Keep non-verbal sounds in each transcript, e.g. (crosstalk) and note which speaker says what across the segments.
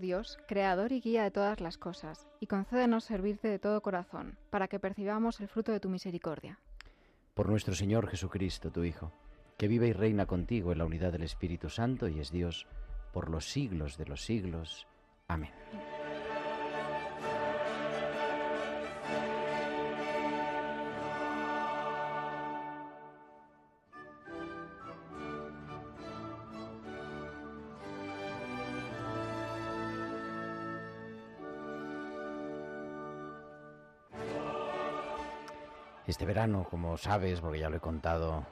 Speaker 1: Dios, creador y guía de todas las cosas, y concédenos servirte de todo corazón, para que percibamos el fruto de tu misericordia.
Speaker 2: Por nuestro Señor Jesucristo, tu Hijo, que vive y reina contigo en la unidad del Espíritu Santo y es Dios por los siglos de los siglos. Amén. Este verano, como sabes, porque ya lo he contado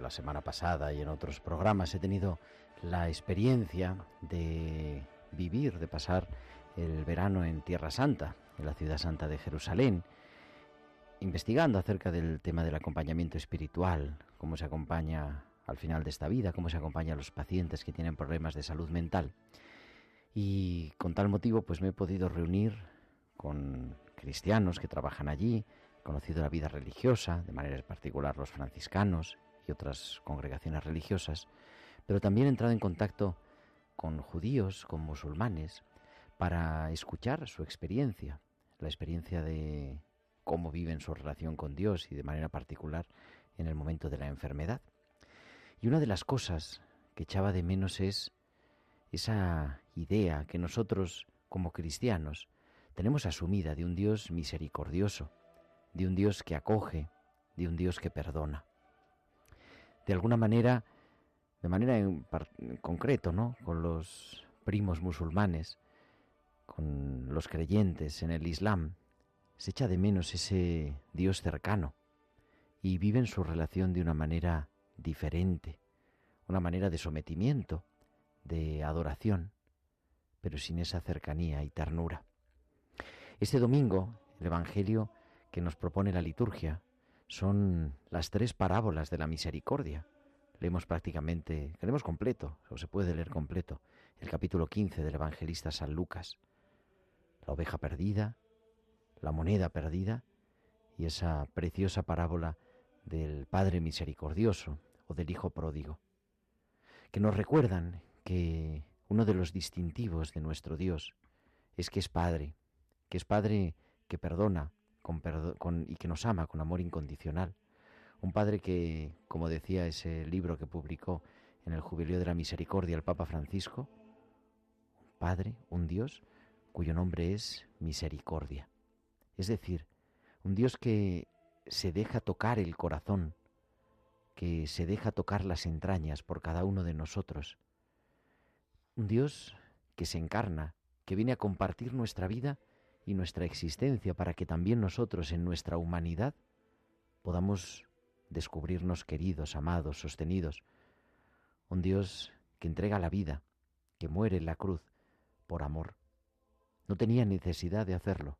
Speaker 2: la semana pasada y en otros programas, he tenido la experiencia de vivir, de pasar el verano en Tierra Santa, en la ciudad santa de Jerusalén, investigando acerca del tema del acompañamiento espiritual, cómo se acompaña al final de esta vida, cómo se acompaña a los pacientes que tienen problemas de salud mental. Y con tal motivo, pues me he podido reunir con cristianos que trabajan allí, conocido la vida religiosa, de manera particular los franciscanos y otras congregaciones religiosas, pero también he entrado en contacto con judíos, con musulmanes, para escuchar su experiencia, la experiencia de cómo viven su relación con Dios y de manera particular en el momento de la enfermedad. Y una de las cosas que echaba de menos es esa idea que nosotros como cristianos tenemos asumida de un Dios misericordioso, de un Dios que acoge, de un Dios que perdona. De alguna manera, de manera en, concreto, ¿no? Con los primos musulmanes, con los creyentes en el Islam, se echa de menos ese Dios cercano y viven su relación de una manera diferente, una manera de sometimiento, de adoración, pero sin esa cercanía y ternura. Este domingo el Evangelio que nos propone la liturgia son las tres parábolas de la misericordia. Leemos prácticamente, leemos completo, o se puede leer completo, el capítulo 15 del evangelista San Lucas. La oveja perdida, la moneda perdida y esa preciosa parábola del Padre misericordioso o del Hijo pródigo, que nos recuerdan que uno de los distintivos de nuestro Dios es que es Padre, que es Padre que perdona, y que nos ama con amor incondicional. Un Padre que, como decía ese libro que publicó en el Jubileo de la Misericordia el Papa Francisco, un Padre, un Dios cuyo nombre es misericordia. Es decir, un Dios que se deja tocar el corazón, que se deja tocar las entrañas por cada uno de nosotros. Un Dios que se encarna, que viene a compartir nuestra vida y nuestra existencia para que también nosotros en nuestra humanidad podamos descubrirnos queridos, amados, sostenidos. Un Dios que entrega la vida, que muere en la cruz por amor. No tenía necesidad de hacerlo,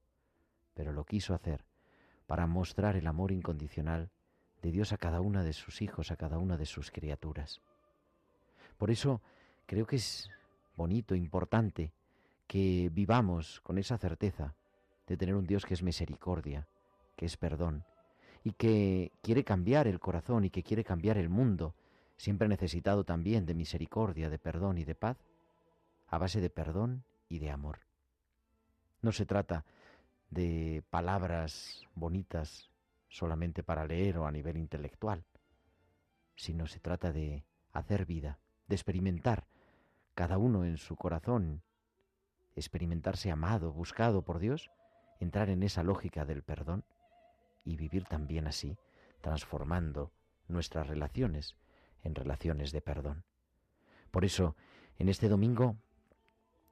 Speaker 2: pero lo quiso hacer para mostrar el amor incondicional de Dios a cada una de sus hijos, a cada una de sus criaturas. Por eso creo que es bonito, importante, que vivamos con esa certeza de tener un Dios que es misericordia, que es perdón, y que quiere cambiar el corazón y que quiere cambiar el mundo, siempre necesitado también de misericordia, de perdón y de paz, a base de perdón y de amor. No se trata de palabras bonitas solamente para leer o a nivel intelectual, sino se trata de hacer vida, de experimentar cada uno en su corazón experimentarse amado, buscado por Dios, entrar en esa lógica del perdón y vivir también así, transformando nuestras relaciones, en relaciones de perdón. Por eso, en este domingo,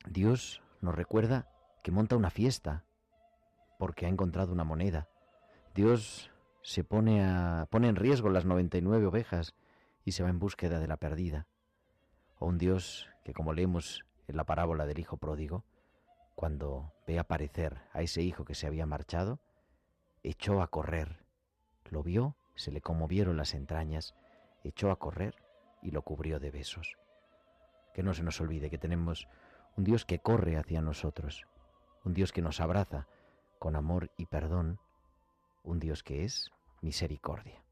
Speaker 2: Dios nos recuerda que monta una fiesta porque ha encontrado una moneda. Dios se pone, a, pone en riesgo las 99 ovejas y se va en búsqueda de la perdida. O un Dios que, como leemos en la parábola del Hijo Pródigo, cuando ve aparecer a ese hijo que se había marchado, echó a correr. Lo vio, se le conmovieron las entrañas, echó a correr y lo cubrió de besos. Que no se nos olvide que tenemos un Dios que corre hacia nosotros, un Dios que nos abraza con amor y perdón, un Dios que es misericordia.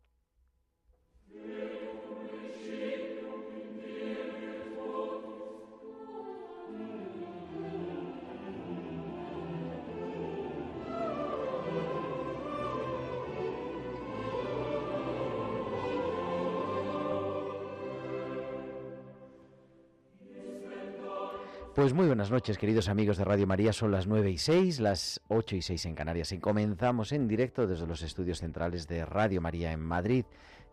Speaker 2: Pues muy buenas noches, queridos amigos de Radio María. Son las 9 y 6, las 8 y 6 en Canarias. Y comenzamos en directo desde los estudios centrales de Radio María en Madrid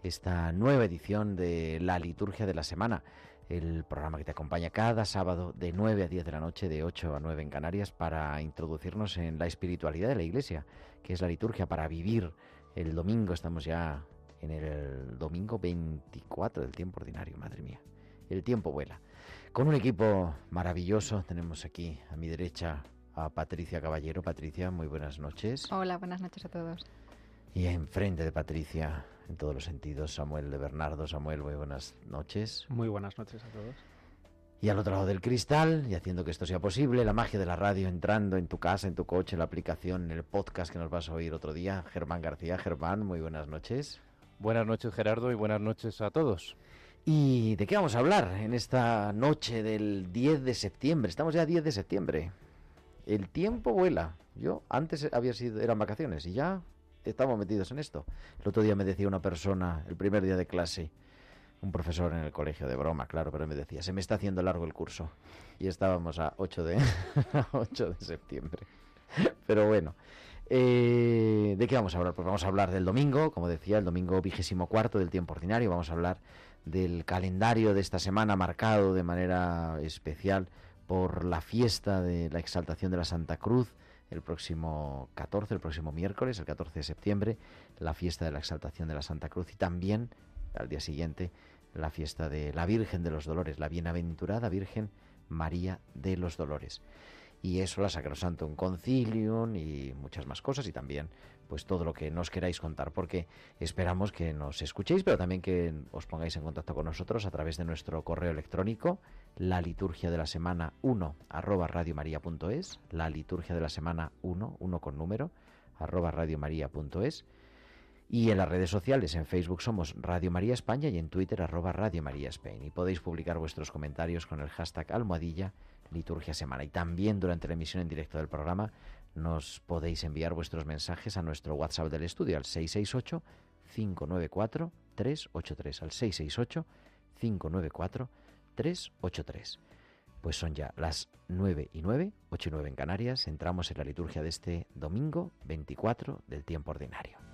Speaker 2: esta nueva edición de La Liturgia de la Semana, el programa que te acompaña cada sábado de 9 a 10 de la noche, de 8 a 9 en Canarias, para introducirnos en la espiritualidad de la Iglesia, que es la liturgia para vivir el domingo. Estamos ya en el domingo 24 del tiempo ordinario, madre mía. El tiempo vuela con un equipo maravilloso. Tenemos aquí a mi derecha a Patricia Caballero. Patricia, muy buenas noches.
Speaker 1: Hola, buenas noches a todos.
Speaker 2: Y enfrente de Patricia, en todos los sentidos, Samuel de Bernardo. Samuel, muy buenas noches.
Speaker 3: Muy buenas noches a todos.
Speaker 2: Y al otro lado del cristal, y haciendo que esto sea posible, la magia de la radio entrando en tu casa, en tu coche, en la aplicación, en el podcast que nos vas a oír otro día, Germán García. Germán, muy buenas noches.
Speaker 3: Buenas noches, Gerardo, y buenas noches a todos.
Speaker 2: ¿Y de qué vamos a hablar en esta noche del 10 de septiembre? Estamos ya 10 de septiembre. El tiempo vuela. Yo antes había sido eran vacaciones y ya estamos metidos en esto. El otro día me decía una persona, el primer día de clase, un profesor en el colegio de broma, claro, pero me decía, se me está haciendo largo el curso. Y estábamos a 8 de, (laughs) 8 de septiembre. Pero bueno, eh, ¿de qué vamos a hablar? Pues vamos a hablar del domingo, como decía, el domingo vigésimo cuarto del tiempo ordinario. Vamos a hablar del calendario de esta semana marcado de manera especial por la fiesta de la exaltación de la Santa Cruz el próximo 14, el próximo miércoles, el 14 de septiembre, la fiesta de la exaltación de la Santa Cruz y también al día siguiente la fiesta de la Virgen de los Dolores, la bienaventurada Virgen María de los Dolores. Y eso la un Concilium y muchas más cosas y también pues todo lo que nos queráis contar porque esperamos que nos escuchéis pero también que os pongáis en contacto con nosotros a través de nuestro correo electrónico la liturgia de la semana 1 arroba radiomaria.es la liturgia de la semana 1 1 con número arroba radiomaria.es y en las redes sociales, en Facebook somos Radio María España y en Twitter arroba Radio María Spain. Y podéis publicar vuestros comentarios con el hashtag almohadilla liturgia semana. Y también durante la emisión en directo del programa nos podéis enviar vuestros mensajes a nuestro WhatsApp del estudio al 668 594 383 al 668 594 383. Pues son ya las 9 y 9, 8 y 9 en Canarias. Entramos en la liturgia de este domingo 24 del tiempo ordinario.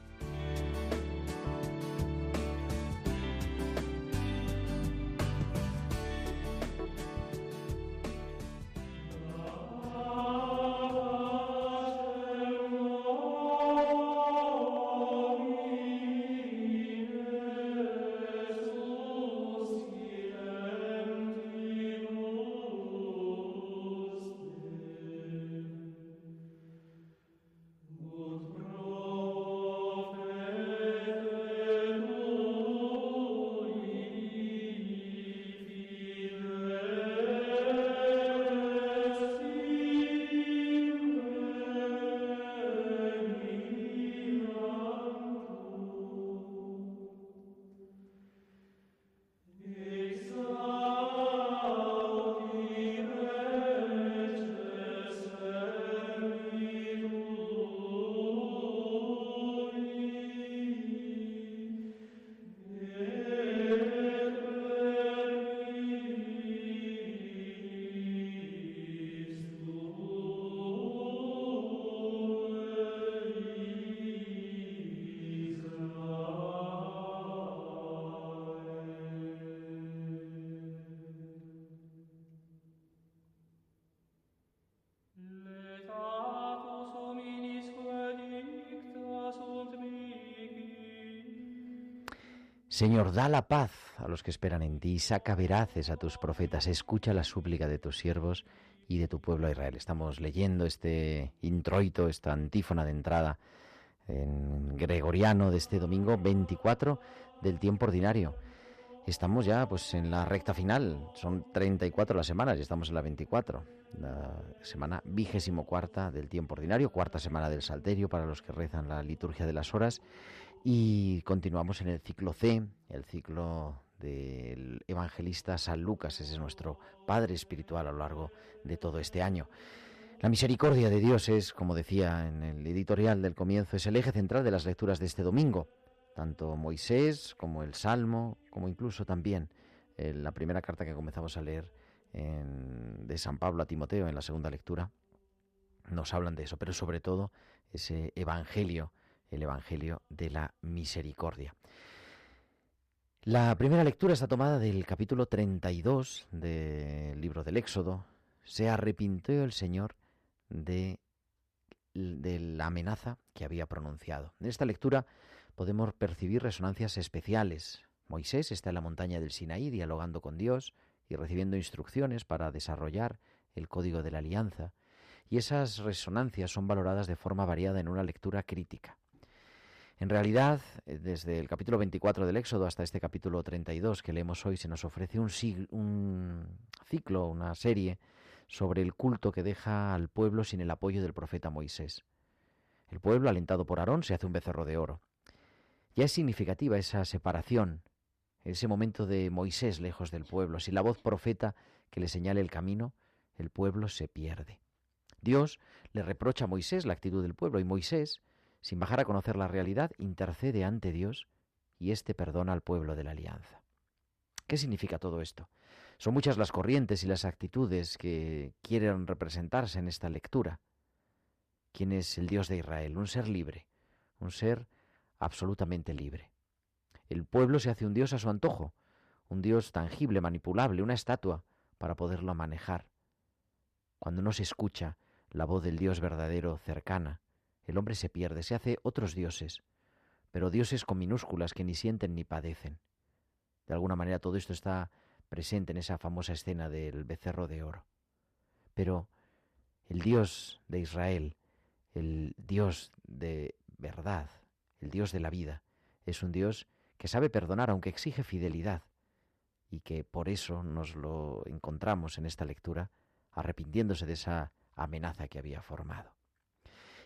Speaker 2: Señor, da la paz a los que esperan en ti, saca veraces a tus profetas, escucha la súplica de tus siervos y de tu pueblo Israel. Estamos leyendo este introito, esta antífona de entrada en gregoriano de este domingo 24 del tiempo ordinario. Estamos ya pues en la recta final, son 34 las semanas y estamos en la 24, la semana vigésimo cuarta del tiempo ordinario, cuarta semana del Salterio para los que rezan la liturgia de las horas y continuamos en el ciclo C, el ciclo del evangelista San Lucas, ese es nuestro Padre espiritual a lo largo de todo este año. La misericordia de Dios es, como decía en el editorial del comienzo, es el eje central de las lecturas de este domingo tanto Moisés como el Salmo, como incluso también eh, la primera carta que comenzamos a leer de San Pablo a Timoteo en la segunda lectura, nos hablan de eso, pero sobre todo ese Evangelio, el Evangelio de la misericordia. La primera lectura está tomada del capítulo 32 del libro del Éxodo. Se arrepintió el Señor de, de la amenaza que había pronunciado. En esta lectura podemos percibir resonancias especiales. Moisés está en la montaña del Sinaí dialogando con Dios y recibiendo instrucciones para desarrollar el código de la alianza, y esas resonancias son valoradas de forma variada en una lectura crítica. En realidad, eh, desde el capítulo 24 del Éxodo hasta este capítulo 32 que leemos hoy, se nos ofrece un, un ciclo, una serie sobre el culto que deja al pueblo sin el apoyo del profeta Moisés. El pueblo, alentado por Aarón, se hace un becerro de oro. Ya es significativa esa separación, ese momento de Moisés lejos del pueblo. Sin la voz profeta que le señale el camino, el pueblo se pierde. Dios le reprocha a Moisés la actitud del pueblo y Moisés, sin bajar a conocer la realidad, intercede ante Dios y éste perdona al pueblo de la alianza. ¿Qué significa todo esto? Son muchas las corrientes y las actitudes que quieren representarse en esta lectura. ¿Quién es el Dios de Israel? Un ser libre, un ser absolutamente libre. El pueblo se hace un Dios a su antojo, un Dios tangible, manipulable, una estatua para poderlo manejar. Cuando no se escucha la voz del Dios verdadero cercana, el hombre se pierde, se hace otros dioses, pero dioses con minúsculas que ni sienten ni padecen. De alguna manera todo esto está presente en esa famosa escena del becerro de oro. Pero el Dios de Israel, el Dios de verdad, el Dios de la vida, es un Dios que sabe perdonar aunque exige fidelidad y que por eso nos lo encontramos en esta lectura arrepintiéndose de esa amenaza que había formado.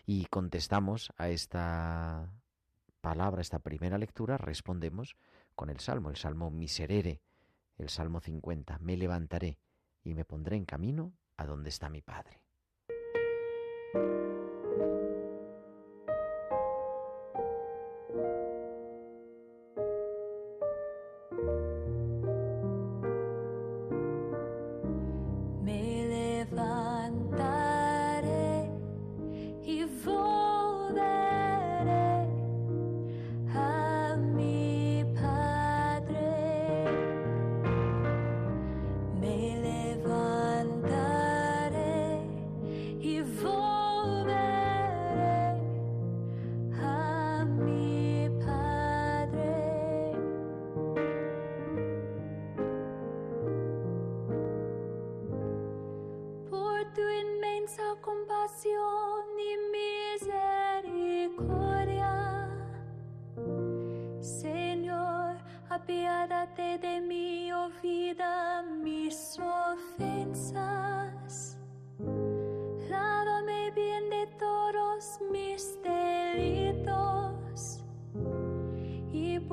Speaker 2: Y contestamos a esta palabra, esta primera lectura, respondemos con el Salmo, el Salmo Miserere, el Salmo 50, me levantaré y me pondré en camino a donde está mi Padre.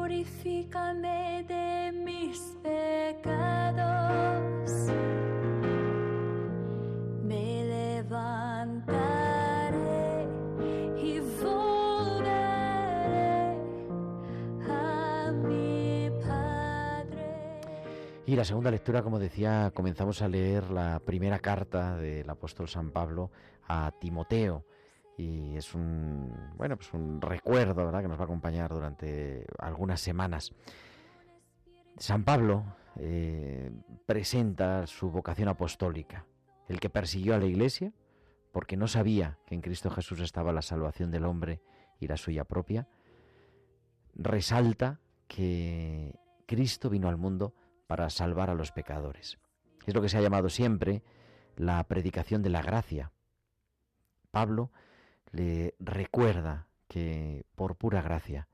Speaker 4: De mis pecados. Me levantaré y volveré a mi Padre.
Speaker 2: Y la segunda lectura, como decía, comenzamos a leer la primera carta del apóstol San Pablo a Timoteo y es un bueno pues un recuerdo ¿verdad? que nos va a acompañar durante algunas semanas San Pablo eh, presenta su vocación apostólica el que persiguió a la Iglesia porque no sabía que en Cristo Jesús estaba la salvación del hombre y la suya propia resalta que Cristo vino al mundo para salvar a los pecadores. Es lo que se ha llamado siempre la predicación de la gracia. Pablo le recuerda que por pura gracia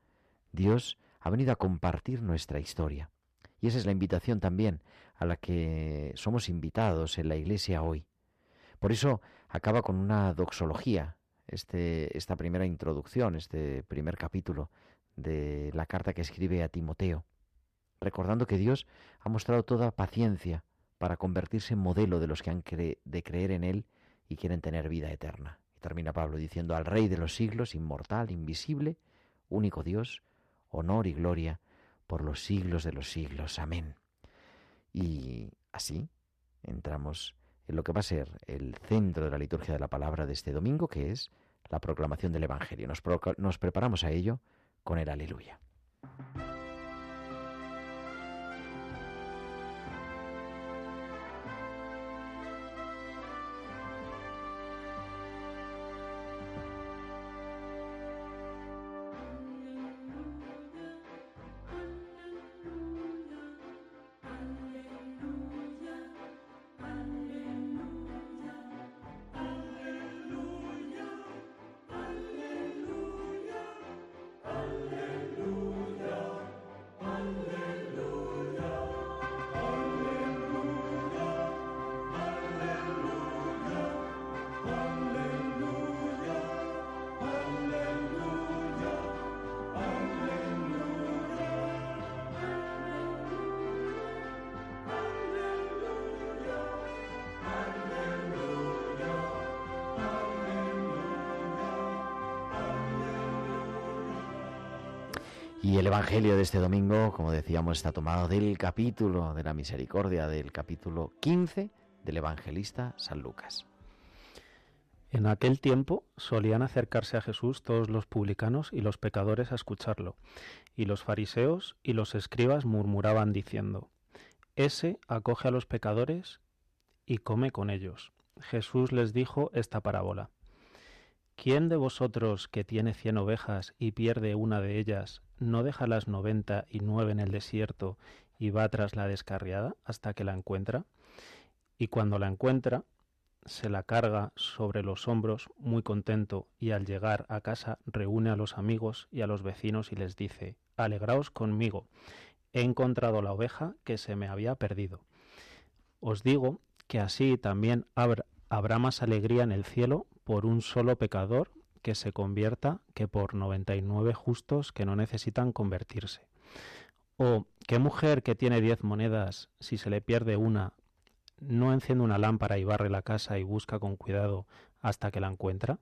Speaker 2: Dios ha venido a compartir nuestra historia. Y esa es la invitación también a la que somos invitados en la Iglesia hoy. Por eso acaba con una doxología, este, esta primera introducción, este primer capítulo de la carta que escribe a Timoteo, recordando que Dios ha mostrado toda paciencia para convertirse en modelo de los que han de creer en Él y quieren tener vida eterna. Y termina Pablo diciendo al Rey de los siglos, inmortal, invisible, único Dios, honor y gloria por los siglos de los siglos. Amén. Y así entramos en lo que va a ser el centro de la liturgia de la palabra de este domingo, que es la proclamación del Evangelio. Nos, nos preparamos a ello con el aleluya. Y el Evangelio de este domingo, como decíamos, está tomado del capítulo de la misericordia, del capítulo 15 del evangelista San Lucas.
Speaker 5: En aquel tiempo solían acercarse a Jesús todos los publicanos y los pecadores a escucharlo, y los fariseos y los escribas murmuraban diciendo, Ese acoge a los pecadores y come con ellos. Jesús les dijo esta parábola. ¿Quién de vosotros que tiene cien ovejas y pierde una de ellas, no deja las noventa y nueve en el desierto y va tras la descarriada hasta que la encuentra? Y cuando la encuentra, se la carga sobre los hombros muy contento y al llegar a casa reúne a los amigos y a los vecinos y les dice, Alegraos conmigo, he encontrado la oveja que se me había perdido. Os digo que así también habrá, habrá más alegría en el cielo por un solo pecador que se convierta que por noventa y nueve justos que no necesitan convertirse. O qué mujer que tiene diez monedas, si se le pierde una, no enciende una lámpara y barre la casa y busca con cuidado hasta que la encuentra,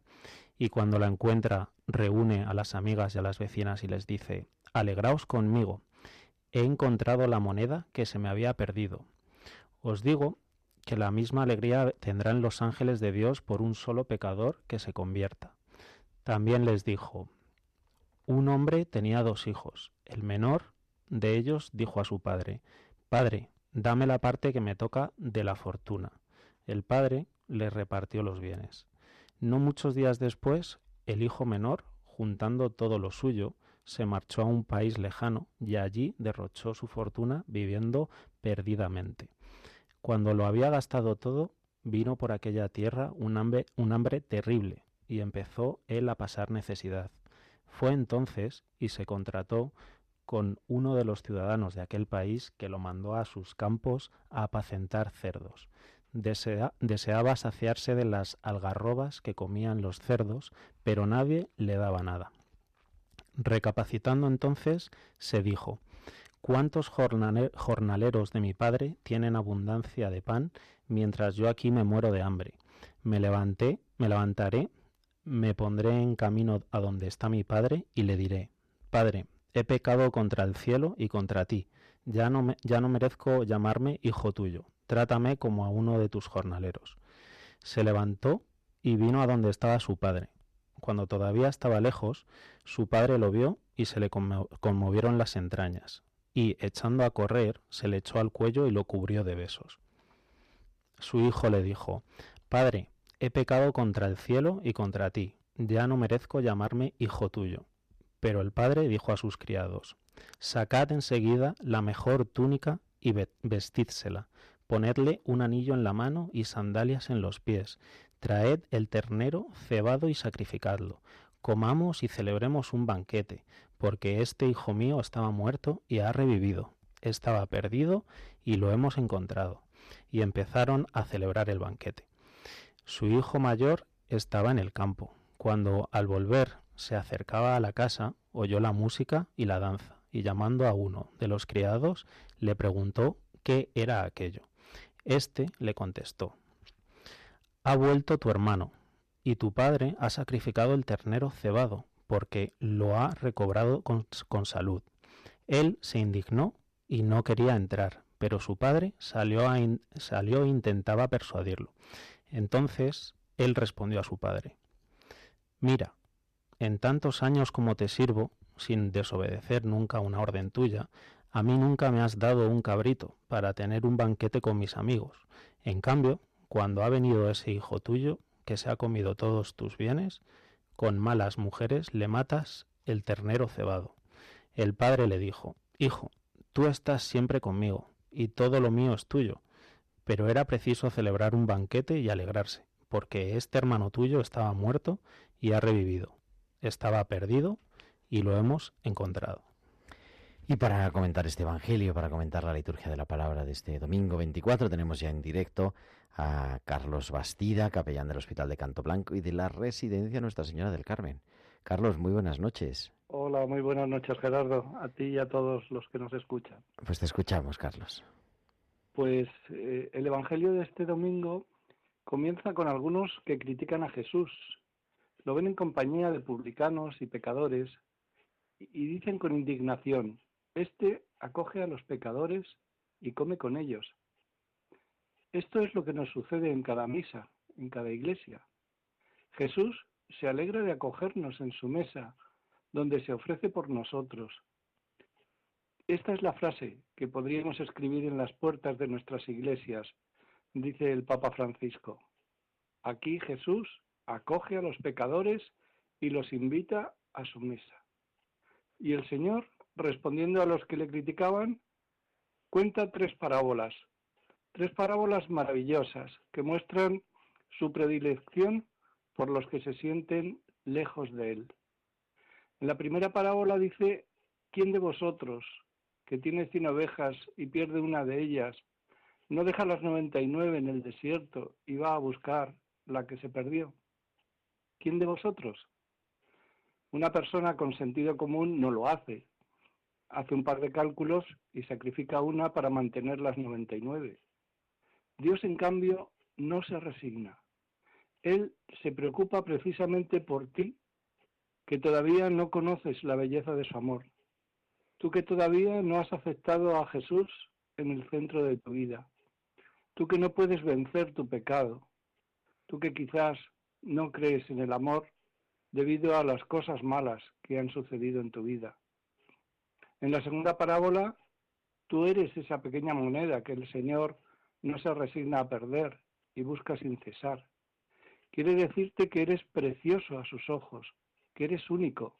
Speaker 5: y cuando la encuentra reúne a las amigas y a las vecinas y les dice, Alegraos conmigo, he encontrado la moneda que se me había perdido. Os digo que la misma alegría tendrán los ángeles de Dios por un solo pecador que se convierta. También les dijo, un hombre tenía dos hijos. El menor de ellos dijo a su padre, Padre, dame la parte que me toca de la fortuna. El padre le repartió los bienes. No muchos días después, el hijo menor, juntando todo lo suyo, se marchó a un país lejano y allí derrochó su fortuna viviendo perdidamente. Cuando lo había gastado todo, vino por aquella tierra un hambre, terrible y empezó él a pasar necesidad. Fue entonces y se contrató con uno de los ciudadanos de aquel país que lo mandó a sus campos a apacentar cerdos. deseaba saciarse de las algarrobas que comían los cerdos, pero nadie le daba nada. Recapacitando entonces, se dijo, ¿Cuántos jornaleros de mi padre tienen abundancia de pan, mientras yo aquí me muero de hambre? Me levanté, me levantaré, me pondré en camino a donde está mi padre y le diré, Padre, he pecado contra el cielo y contra ti, ya no, ya no merezco llamarme hijo tuyo, trátame como a uno de tus jornaleros. Se levantó y vino a donde estaba su padre. Cuando todavía estaba lejos, su padre lo vio y se le conmovieron las entrañas, y, echando a correr, se le echó al cuello y lo cubrió de besos. Su hijo le dijo, Padre, he pecado contra el cielo y contra ti, ya no merezco llamarme hijo tuyo. Pero el padre dijo a sus criados, Sacad enseguida la mejor túnica y ve- vestídsela, ponedle un anillo en la mano y sandalias en los pies, traed el ternero cebado y sacrificadlo, comamos y celebremos un banquete, porque este hijo mío estaba muerto y ha revivido, estaba perdido y lo hemos encontrado. Y empezaron a celebrar el banquete. Su hijo mayor estaba en el campo. Cuando al volver se acercaba a la casa, oyó la música y la danza, y llamando a uno de los criados, le preguntó qué era aquello. Este le contestó, Ha vuelto tu hermano, y tu padre ha sacrificado el ternero cebado, porque lo ha recobrado con, salud. Él se indignó y no quería entrar, pero su padre salió, salió e intentaba persuadirlo. Entonces él respondió a su padre, Mira, en tantos años como te sirvo, sin desobedecer nunca una orden tuya, a mí nunca me has dado un cabrito para tener un banquete con mis amigos. En cambio, cuando ha venido ese hijo tuyo, que se ha comido todos tus bienes, con malas mujeres le matas el ternero cebado. El padre le dijo, Hijo, tú estás siempre conmigo, y todo lo mío es tuyo. Pero era preciso celebrar un banquete y alegrarse, porque este hermano tuyo estaba muerto y ha revivido. Estaba perdido y lo hemos encontrado.
Speaker 2: Y para comentar este Evangelio, para comentar la liturgia de la palabra de este domingo 24, tenemos ya en directo a Carlos Bastida, capellán del Hospital de Canto Blanco y de la Residencia Nuestra Señora del Carmen. Carlos, muy buenas noches.
Speaker 6: Hola, muy buenas noches Gerardo, a ti y a todos los que nos escuchan.
Speaker 2: Pues te escuchamos, Carlos.
Speaker 6: Pues eh, el Evangelio de este domingo comienza con algunos que critican a Jesús. Lo ven en compañía de publicanos y pecadores y y dicen con indignación, este acoge a los pecadores y come con ellos. Esto es lo que nos sucede en cada misa, en cada iglesia. Jesús se alegra de acogernos en su mesa, donde se ofrece por nosotros. Esta es la frase que podríamos escribir en las puertas de nuestras iglesias, dice el Papa Francisco. Aquí Jesús acoge a los pecadores y los invita a su mesa. Y el Señor, respondiendo a los que le criticaban, cuenta tres parábolas, tres parábolas maravillosas que muestran su predilección por los que se sienten lejos de Él. En la primera parábola dice, ¿quién de vosotros, que tiene cien ovejas y pierde una de ellas, no deja las noventa y nueve en el desierto y va a buscar la que se perdió? ¿Quién de vosotros? Una persona con sentido común no lo hace. Hace un par de cálculos y sacrifica una para mantener las 99. Dios, en cambio, no se resigna. Él se preocupa precisamente por ti, que todavía no conoces la belleza de su amor. Tú que todavía no has aceptado a Jesús en el centro de tu vida. Tú que no puedes vencer tu pecado. Tú que quizás no crees en el amor debido a las cosas malas que han sucedido en tu vida. En la segunda parábola, tú eres esa pequeña moneda que el Señor no se resigna a perder y busca sin cesar. Quiere decirte que eres precioso a sus ojos, que eres único.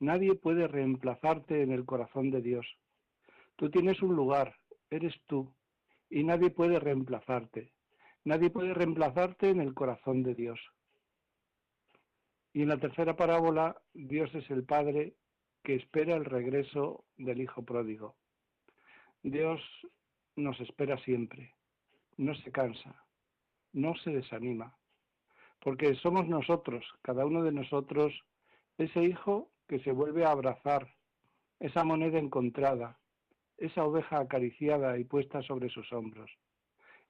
Speaker 6: Nadie puede reemplazarte en el corazón de Dios. Tú tienes un lugar, eres tú, y nadie puede reemplazarte. Nadie puede reemplazarte en el corazón de Dios. Y en la tercera parábola, Dios es el Padre que espera el regreso del Hijo pródigo. Dios nos espera siempre, no se cansa, no se desanima, porque somos nosotros, cada uno de nosotros, ese hijo que se vuelve a abrazar, esa moneda encontrada, esa oveja acariciada y puesta sobre sus hombros.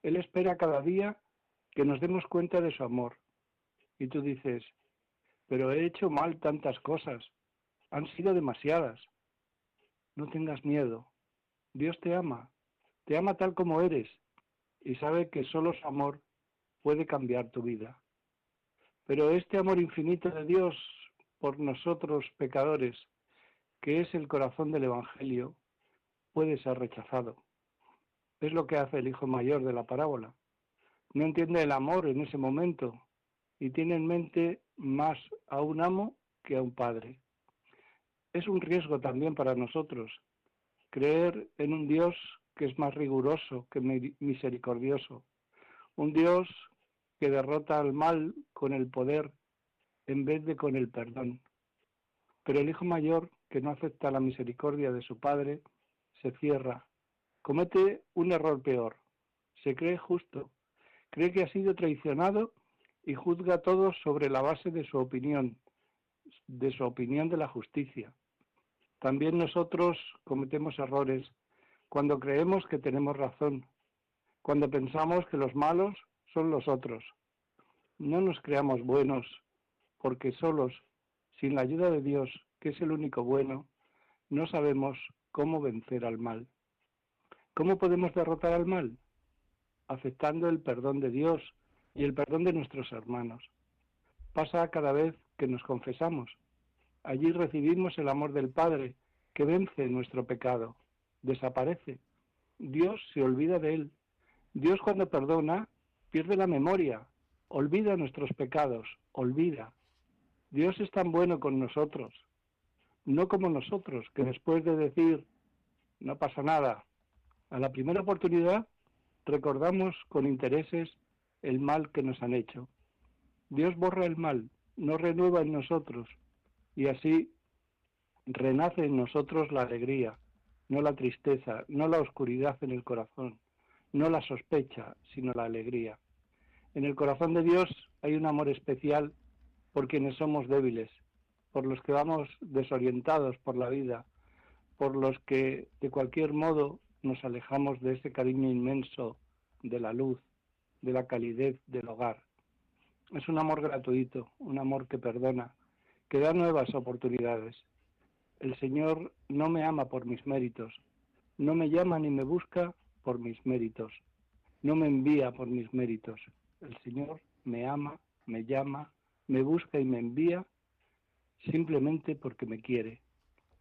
Speaker 6: Él espera cada día que nos demos cuenta de su amor. Y tú dices, pero he hecho mal tantas cosas, han sido demasiadas. No tengas miedo, Dios te ama, te ama tal como eres y sabe que solo su amor puede cambiar tu vida. Pero este amor infinito de Dios por nosotros pecadores, que es el corazón del Evangelio, puede ser rechazado. Es lo que hace el hijo mayor de la parábola. No entiende el amor en ese momento y tiene en mente más a un amo que a un padre. Es un riesgo también para nosotros creer en un Dios que es más riguroso que misericordioso, un Dios que derrota al mal con el poder en vez de con el perdón. Pero el hijo mayor, que no acepta la misericordia de su padre, se cierra, comete un error peor, se cree justo, cree que ha sido traicionado y juzga a todos sobre la base de su opinión, de su opinión de la justicia. También nosotros cometemos errores cuando creemos que tenemos razón, cuando pensamos que los malos son los otros. No nos creamos buenos, porque solos, sin la ayuda de Dios, que es el único bueno, no sabemos cómo vencer al mal. ¿Cómo podemos derrotar al mal? Aceptando el perdón de Dios y el perdón de nuestros hermanos. Pasa cada vez que nos confesamos. Allí recibimos el amor del Padre que vence nuestro pecado, desaparece. Dios se olvida de él. Dios cuando perdona pierde la memoria, olvida nuestros pecados, olvida. Dios es tan bueno con nosotros, no como nosotros, que después de decir, no pasa nada, a la primera oportunidad recordamos con intereses el mal que nos han hecho. Dios borra el mal, no renueva en nosotros, y así renace en nosotros la alegría, no la tristeza, no la oscuridad en el corazón, no la sospecha, sino la alegría. En el corazón de Dios hay un amor especial por quienes somos débiles, por los que vamos desorientados por la vida, por los que de cualquier modo nos alejamos de ese cariño inmenso de la luz, de la calidez del hogar. Es un amor gratuito, un amor que perdona, que da nuevas oportunidades. El Señor no me ama por mis méritos, no me llama ni me busca por mis méritos, no me envía por mis méritos. El Señor me ama, me llama, me busca y me envía simplemente porque me quiere,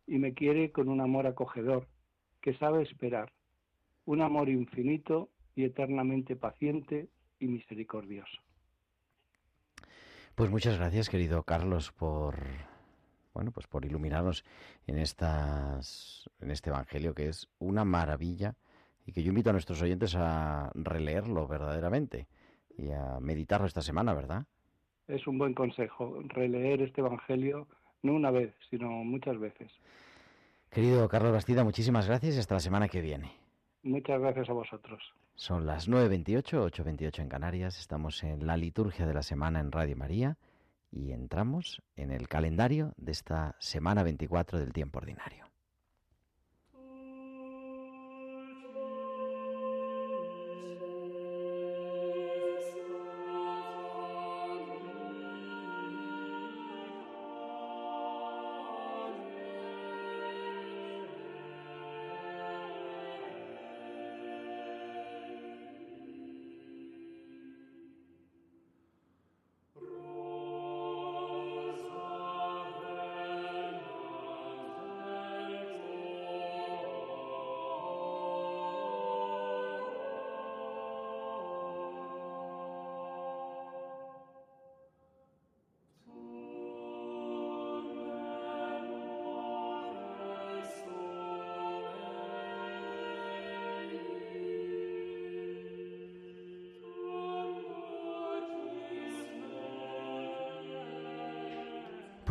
Speaker 6: y me quiere con un amor acogedor, que sabe esperar, un amor infinito y eternamente paciente y misericordioso.
Speaker 2: Pues muchas gracias, querido Carlos, por bueno, pues por iluminarnos en estas en este evangelio que es una maravilla y que yo invito a nuestros oyentes a releerlo verdaderamente y a meditarlo esta semana, ¿verdad?
Speaker 6: Es un buen consejo releer este evangelio no una vez, sino muchas veces.
Speaker 2: Querido Carlos Bastida, muchísimas gracias y hasta la semana que viene.
Speaker 6: Muchas gracias a vosotros.
Speaker 2: Son las 9.28, 8.28 en Canarias. Estamos en la liturgia de la semana en Radio María y entramos en el calendario de esta semana 24 del tiempo ordinario.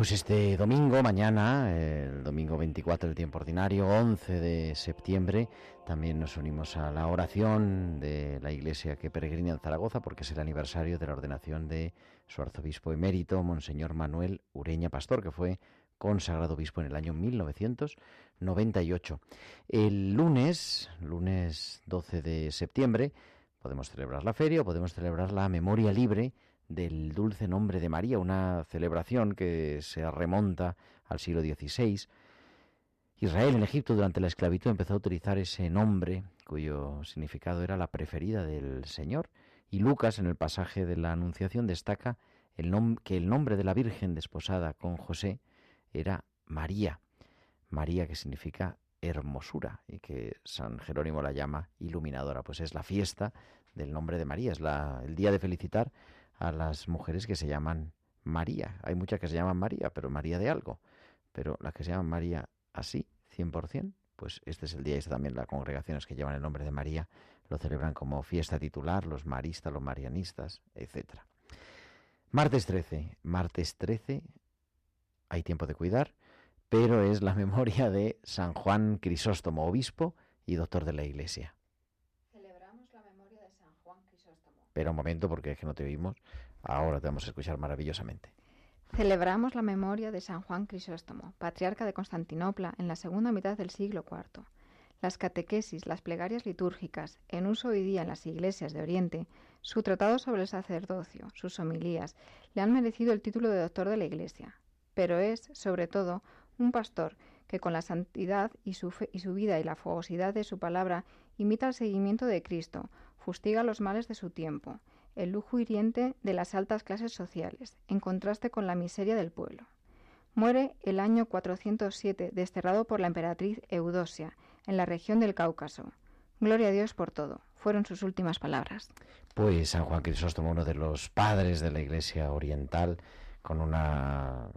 Speaker 2: Pues este domingo, mañana, el domingo 24 del tiempo ordinario, 11 de septiembre, también nos unimos a la oración de la iglesia que peregrina en Zaragoza porque es el aniversario de la ordenación de su arzobispo emérito, Monseñor Manuel Ureña Pastor, que fue consagrado obispo en el año 1998. El lunes, lunes 12 de septiembre, podemos celebrar la feria o podemos celebrar la memoria libre del dulce nombre de María, una celebración que se remonta al siglo XVI. Israel en Egipto durante la esclavitud empezó a utilizar ese nombre cuyo significado era la preferida del Señor y Lucas en el pasaje de la Anunciación destaca el que el nombre de la Virgen desposada con José era María, María que significa hermosura y que San Jerónimo la llama iluminadora, pues es la fiesta del nombre de María, es la, el día de felicitar a las mujeres que se llaman María. Hay muchas que se llaman María, pero María de algo. pero las que se llaman María así, 100%, pues este es el día y también las congregaciones que llevan el nombre de María lo celebran como fiesta titular, los maristas, los marianistas, etcétera. Martes 13, martes 13, hay tiempo de cuidar, pero es la (laughs) memoria de San Juan Crisóstomo, obispo y doctor de la Iglesia.
Speaker 1: Celebramos la memoria de San Juan
Speaker 2: Pero un momento, porque es que no te oímos, ahora te vamos a escuchar maravillosamente.
Speaker 1: Celebramos la memoria de San Juan Crisóstomo, patriarca de Constantinopla en la segunda mitad del siglo IV. Las catequesis, las plegarias litúrgicas, en uso hoy día en las iglesias de Oriente, su tratado sobre el sacerdocio, sus homilías, le han merecido el título de doctor de la Iglesia. Pero es, sobre todo, un pastor que con la santidad y su, fe- y su vida y la fogosidad de su palabra imita el seguimiento de Cristo, fustiga los males de su tiempo, el lujo hiriente de las altas clases sociales, en contraste con la miseria del pueblo. Muere el año 407, desterrado por la emperatriz Eudosia, en la región del Cáucaso. Gloria a Dios por todo, fueron sus últimas palabras.
Speaker 2: Pues San Juan Crisóstomo, uno de los padres de la Iglesia Oriental, con una,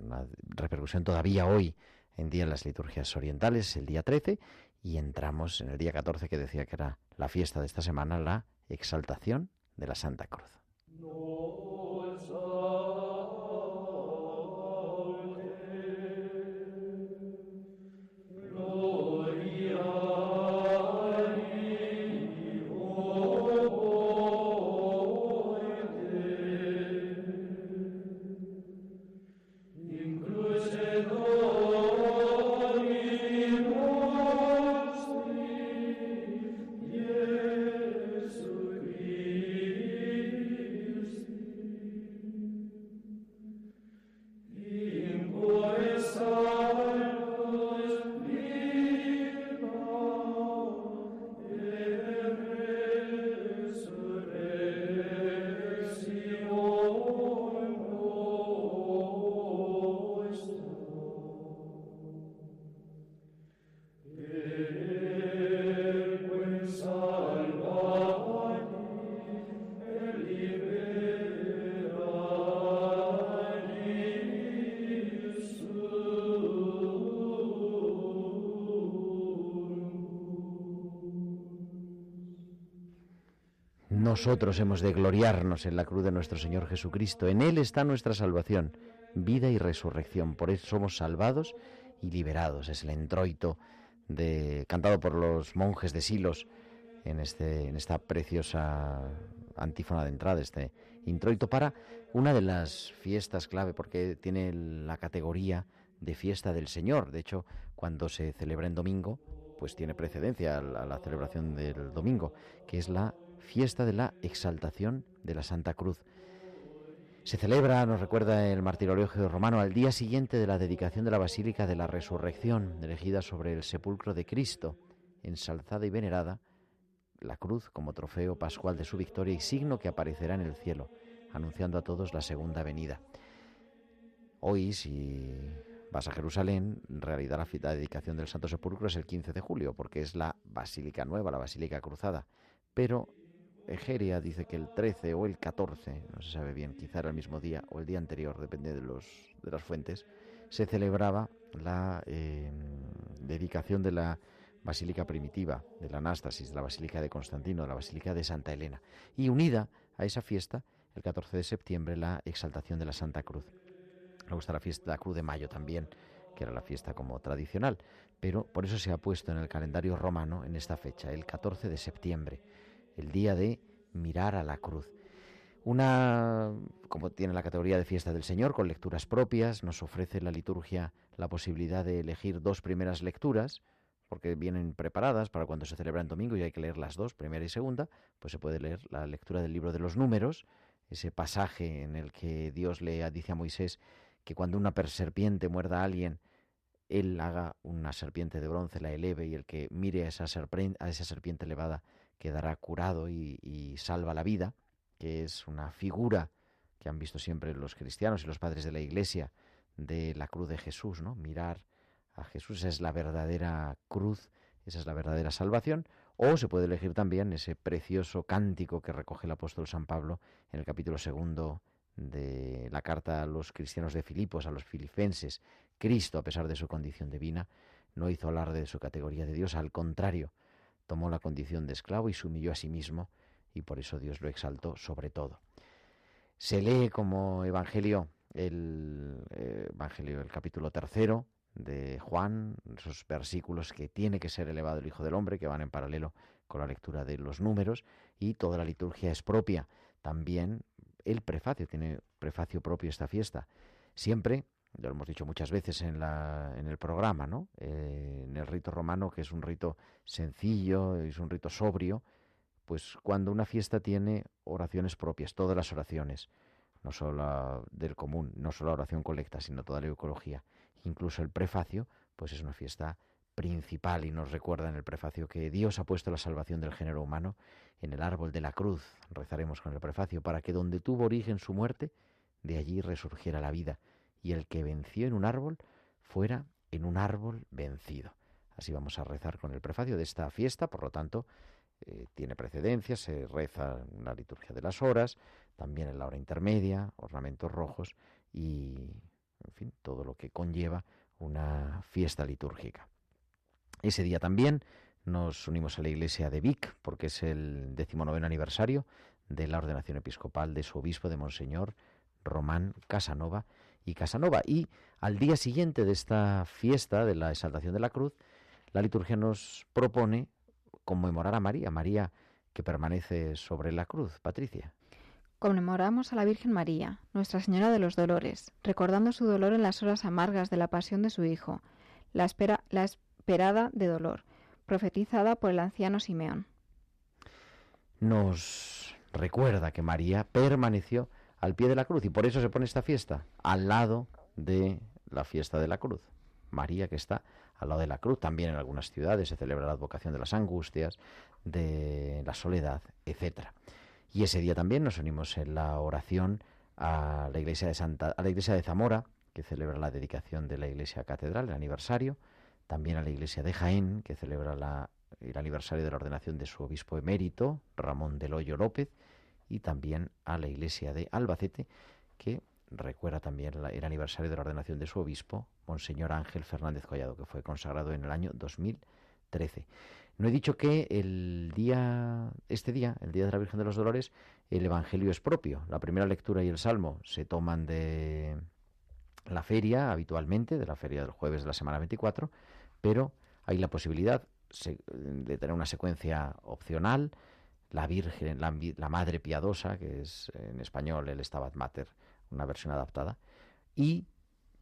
Speaker 2: una repercusión todavía hoy en día en las liturgias orientales, el día 13, y entramos en el día 14 que decía que era la fiesta de esta semana, la exaltación de la Santa Cruz. Nosotros hemos de gloriarnos en la cruz de nuestro Señor Jesucristo. En Él está nuestra salvación, vida y resurrección. Por eso somos salvados y liberados. Es el entroito de, cantado por los monjes de Silos en, este, en esta preciosa antífona de entrada, este introito para una de las fiestas clave, porque tiene la categoría de fiesta del Señor. De hecho, cuando se celebra en domingo, pues tiene precedencia a la, a la celebración del domingo, que es la fiesta de la exaltación de la Santa Cruz. Se celebra, nos recuerda el martirologio romano, al día siguiente de la dedicación de la Basílica de la Resurrección, elegida sobre el sepulcro de Cristo, ensalzada y venerada, la cruz como trofeo pascual de su victoria y signo que aparecerá en el cielo, anunciando a todos la segunda venida. Hoy, si vas a Jerusalén, en realidad la, la dedicación del Santo Sepulcro es el 15 de julio, porque es la Basílica Nueva, la Basílica Cruzada. Pero Egeria dice que el 13 o el 14, no se sabe bien, quizá era el mismo día o el día anterior, depende de, los, de las fuentes, se celebraba la eh, dedicación de la Basílica Primitiva, de la Anástasis, de la Basílica de Constantino, de la Basílica de Santa Elena. Y unida a esa fiesta, el 14 de septiembre, la exaltación de la Santa Cruz. Luego está la fiesta, la Cruz de Mayo también, que era la fiesta como tradicional, pero por eso se ha puesto en el calendario romano en esta fecha, el 14 de septiembre el día de mirar a la cruz. Una, como tiene la categoría de fiesta del Señor, con lecturas propias, nos ofrece la liturgia la posibilidad de elegir dos primeras lecturas, porque vienen preparadas para cuando se celebra en domingo y hay que leer las dos, primera y segunda, pues se puede leer la lectura del libro de los números, ese pasaje en el que Dios le dice a Moisés que cuando una serpiente muerda a alguien, él haga una serpiente de bronce, la eleve, y el que mire a esa, serpiente, a esa serpiente elevada quedará curado y, y, salva la vida, que es una figura que han visto siempre los cristianos y los padres de la Iglesia de la cruz de Jesús, ¿no? Mirar a Jesús esa es la verdadera cruz, esa es la verdadera salvación, o se puede elegir también ese precioso cántico que recoge el apóstol San Pablo en el capítulo segundo de la carta a los cristianos de Filipos, a los filipenses, Cristo, a pesar de su condición divina, no hizo alarde de su categoría de Dios, al contrario, tomó la condición de esclavo y se humilló a sí mismo, y por eso Dios lo exaltó sobre todo. Se lee como evangelio el eh, evangelio, el capítulo tercero de Juan, esos versículos que tiene que ser elevado el Hijo del Hombre, que van en paralelo con la lectura de los números, y toda la liturgia es propia. También el prefacio, tiene prefacio propio esta fiesta. Siempre, ya lo hemos dicho muchas veces en, la, en el programa, ¿no? Eh, en el rito romano, que es un rito sencillo, es un rito sobrio, pues cuando una fiesta tiene oraciones propias, todas las oraciones, no solo del común, no solo la oración colecta, sino toda la ecología, incluso el prefacio, pues es una fiesta principal y nos recuerda en el prefacio que Dios ha puesto la salvación del género humano en el árbol de la cruz. Rezaremos con el prefacio para que donde tuvo origen su muerte, de allí resurgiera la vida y el que venció en un árbol fuera en un árbol vencido. Así vamos a rezar con el prefacio de esta fiesta, por lo tanto, eh, tiene precedencia, se reza en la liturgia de las horas, también en la hora intermedia, ornamentos rojos y, en fin, todo lo que conlleva una fiesta litúrgica. Ese día también nos unimos a la iglesia de Vic, porque es el decimonoveno aniversario de la ordenación episcopal de su obispo de Monseñor Román Casanova y Casanova. Y al día siguiente de esta fiesta de la exaltación de la cruz, la liturgia nos propone conmemorar a María, María que permanece sobre la cruz. Patricia.
Speaker 1: Conmemoramos a la Virgen María, Nuestra Señora de los Dolores, recordando su dolor en las horas amargas de la pasión de su Hijo, la, espera, la esperada de dolor, profetizada por el anciano Simeón.
Speaker 2: Nos recuerda que María permaneció al pie de la cruz y por eso se pone esta fiesta, al lado de la fiesta de la cruz. María que está al lado de la cruz. También en algunas ciudades se celebra la advocación de las angustias, de la soledad, etcétera. Y ese día también nos unimos en la oración a la iglesia de Santa, a la iglesia de Zamora, que celebra la dedicación de la iglesia catedral, el aniversario, también a la iglesia de Jaén, que celebra la, el aniversario de la ordenación de su obispo emérito, Ramón del Hoyo López, y también a la iglesia de Albacete, que recuerda también el aniversario de la ordenación de su obispo, Monseñor Ángel Fernández Collado, que fue consagrado en el año 2013. No he dicho que el día, este día, el día de la Virgen de los Dolores, el Evangelio es propio. La primera lectura y el Salmo se toman de la feria habitualmente, de la feria del jueves de la semana 24, pero hay la posibilidad de tener una secuencia opcional, la Virgen, la, Madre Piadosa, que es en español el Stabat Mater, una versión adaptada, y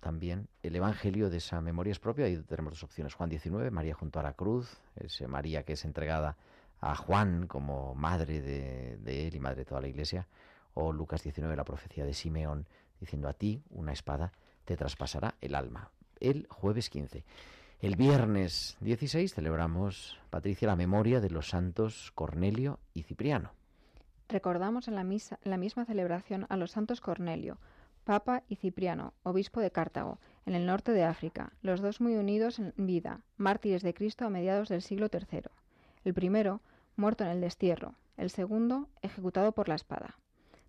Speaker 2: también el Evangelio de esa memoria es propia. Ahí tenemos dos opciones. Juan 19, María junto a la cruz, ese María que es entregada a Juan como madre de, él y madre de toda la iglesia. O Lucas 19, la profecía de Simeón, diciendo a ti una espada te traspasará el alma. El jueves 15. El viernes 16 celebramos, Patricia, la memoria de los santos Cornelio y Cipriano.
Speaker 1: Recordamos en la, misa, la misma celebración a los santos Cornelio, Papa y Cipriano, obispo de Cartago, en el norte de África, los dos muy unidos en vida, mártires de Cristo a mediados del siglo III. El primero, muerto en el destierro, el segundo, ejecutado por la espada.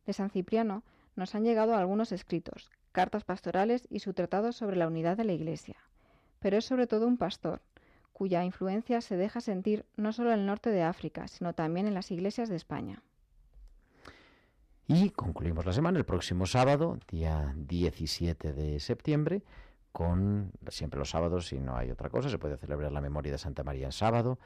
Speaker 1: De San Cipriano nos han llegado algunos escritos, cartas pastorales y su tratado sobre la unidad de la Iglesia. Pero es sobre todo un pastor, cuya influencia se deja sentir no solo en el norte de África, sino también en las iglesias de España.
Speaker 2: Y concluimos la semana el próximo sábado, día 17 de septiembre, con siempre los sábados, si no hay otra cosa, se puede celebrar la memoria de Santa María en sábado,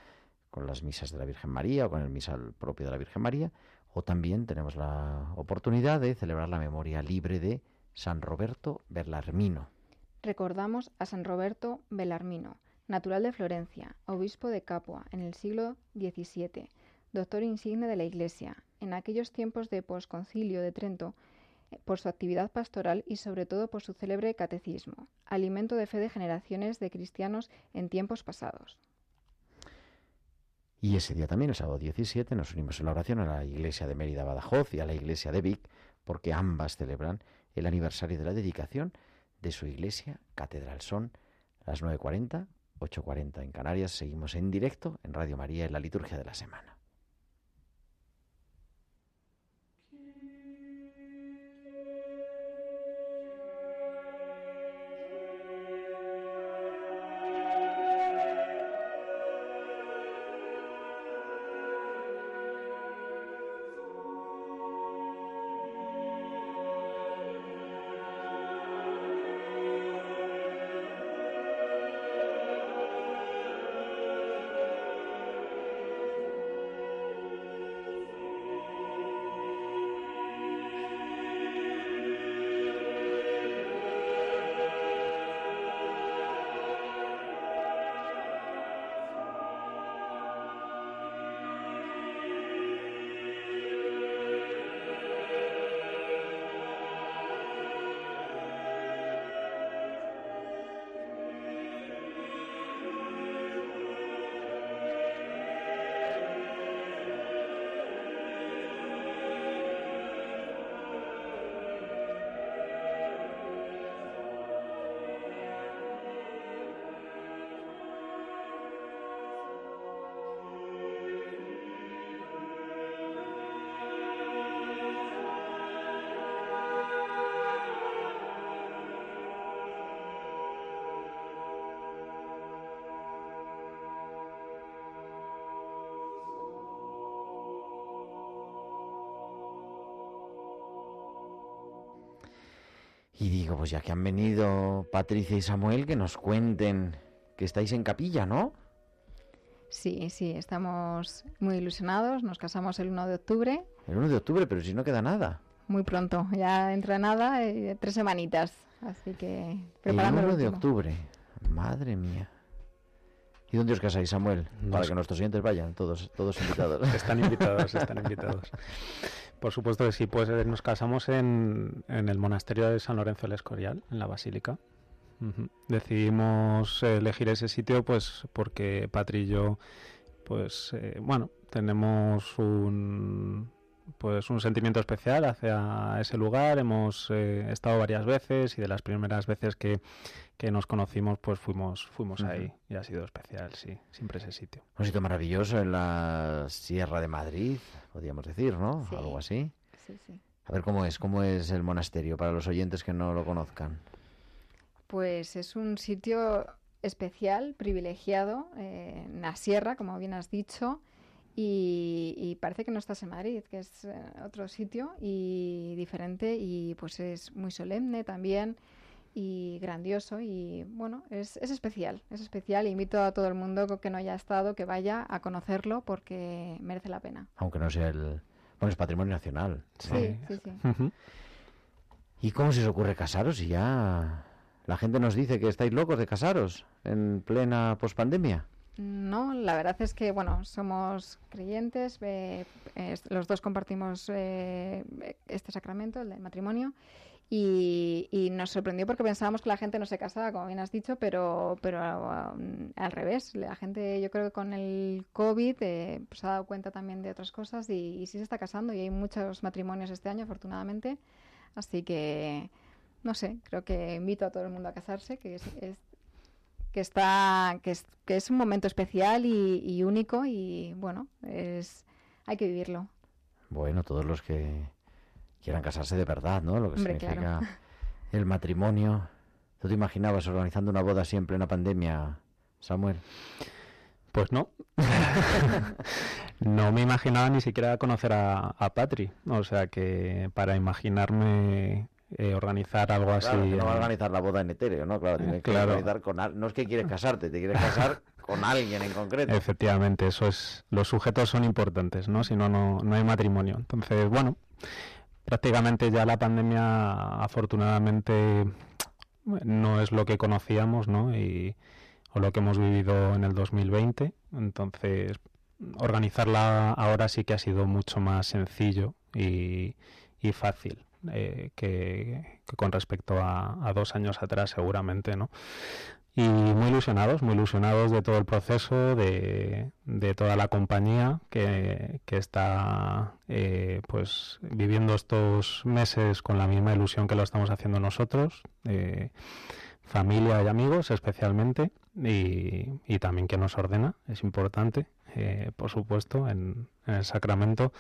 Speaker 2: con las misas de la Virgen María o con el misal propio de la Virgen María, o también tenemos la oportunidad de celebrar la memoria libre de San Roberto Belarmino.
Speaker 1: Recordamos a San Roberto Belarmino, natural de Florencia, obispo de Capua en el siglo XVII, doctor insigne de la Iglesia, en aquellos tiempos de posconcilio de Trento eh, por su actividad pastoral y sobre todo por su célebre catecismo, alimento de fe de generaciones de cristianos en tiempos pasados.
Speaker 2: Y ese día también, el sábado 17, nos unimos en la oración a la iglesia de Mérida Badajoz y a la iglesia de Vic, porque ambas celebran el aniversario de la dedicación de su iglesia catedral. Son las 9.40, 8.40 en Canarias. Seguimos en directo en Radio María en la liturgia de la semana. Y digo, pues ya que han venido Patricia y Samuel, que nos cuenten que estáis en capilla, ¿no?
Speaker 1: Sí, sí, estamos muy ilusionados. Nos casamos el 1 de octubre,
Speaker 2: El 1 de octubre, pero si no queda nada.
Speaker 1: muy pronto. Ya entra nada, eh, tres semanitas. Así que
Speaker 2: El
Speaker 1: preparando
Speaker 2: 1
Speaker 1: lo
Speaker 2: de
Speaker 1: último.
Speaker 2: octubre. Madre mía. ¿Y dónde os casáis, Samuel? Para que nuestros oyentes vayan, todos, todos invitados.
Speaker 5: Están invitados, (laughs) están invitados. Por supuesto que sí, pues eh, nos casamos en, en el monasterio de San Lorenzo del Escorial, en la Basílica. Decidimos elegir ese sitio pues porque Patri y yo, pues eh, bueno, tenemos un pues un sentimiento especial hacia ese lugar. Hemos eh, estado varias veces y de las primeras veces que, que nos conocimos, pues fuimos, fuimos ahí y ha sido especial, sí, siempre ese sitio.
Speaker 2: Un sitio maravilloso en la Sierra de Madrid, podríamos decir, ¿no?
Speaker 1: Sí.
Speaker 2: Algo así.
Speaker 1: Sí, sí.
Speaker 2: A ver cómo es, cómo es el monasterio para los oyentes que no lo conozcan.
Speaker 1: Pues es un sitio especial, privilegiado, eh, en la sierra, como bien has dicho, y, y parece que no estás en Madrid, que es eh, otro sitio y diferente, y pues es muy solemne también y grandioso, y bueno, es, es especial, es especial. Invito a todo el mundo que no haya estado que vaya a conocerlo porque merece la pena.
Speaker 2: Aunque no sea el... Bueno, es patrimonio nacional. ¿no?
Speaker 1: Sí, sí, sí.
Speaker 2: ¿Y cómo se os ocurre casaros si ya la gente nos dice que estáis locos de casaros en plena pospandemia?
Speaker 1: No, la verdad es que, bueno, somos creyentes, eh, los dos compartimos eh, este sacramento, el del matrimonio, y, nos sorprendió porque pensábamos que la gente no se casaba, como bien has dicho, pero, pero um, al revés. La gente, yo creo que con el COVID eh, pues se ha dado cuenta también de otras cosas y, sí se está casando y hay muchos matrimonios este año, afortunadamente. Así que, no sé, creo que invito a todo el mundo a casarse, que es- que está que es, que es un momento especial y, y único y bueno, es hay que vivirlo.
Speaker 2: Bueno, todos los que quieran casarse de verdad, ¿no? Lo que
Speaker 1: Hombre,
Speaker 2: significa
Speaker 1: claro. (laughs)
Speaker 2: el matrimonio. ¿Tú te imaginabas organizando una boda siempre en una pandemia, Samuel?
Speaker 5: Pues no. (laughs) no me imaginaba ni siquiera conocer a, a Patri. O sea que para imaginarme eh, organizar algo así.
Speaker 2: Que no va a organizar la boda en etéreo, ¿no? Claro, tienes que
Speaker 5: Claro.
Speaker 2: organizar con al- No es que quieres casarte, te quieres casar con alguien en concreto.
Speaker 5: Efectivamente, eso es. Los sujetos son importantes, ¿no? Si no, no, no hay matrimonio. Entonces, bueno, prácticamente ya la pandemia, afortunadamente, no es lo que conocíamos, ¿no? Y, o lo que hemos vivido en el 2020. Entonces, organizarla ahora sí que ha sido mucho más sencillo y, y fácil. Eh, que, con respecto a, dos años atrás seguramente, ¿no? Y muy ilusionados, muy ilusionados de todo el proceso, de, toda la compañía que, está eh, pues viviendo estos meses con la misma ilusión que lo estamos haciendo nosotros, familia y amigos especialmente, y, y también que nos ordena, es importante, eh, por supuesto, en, en el sacramento.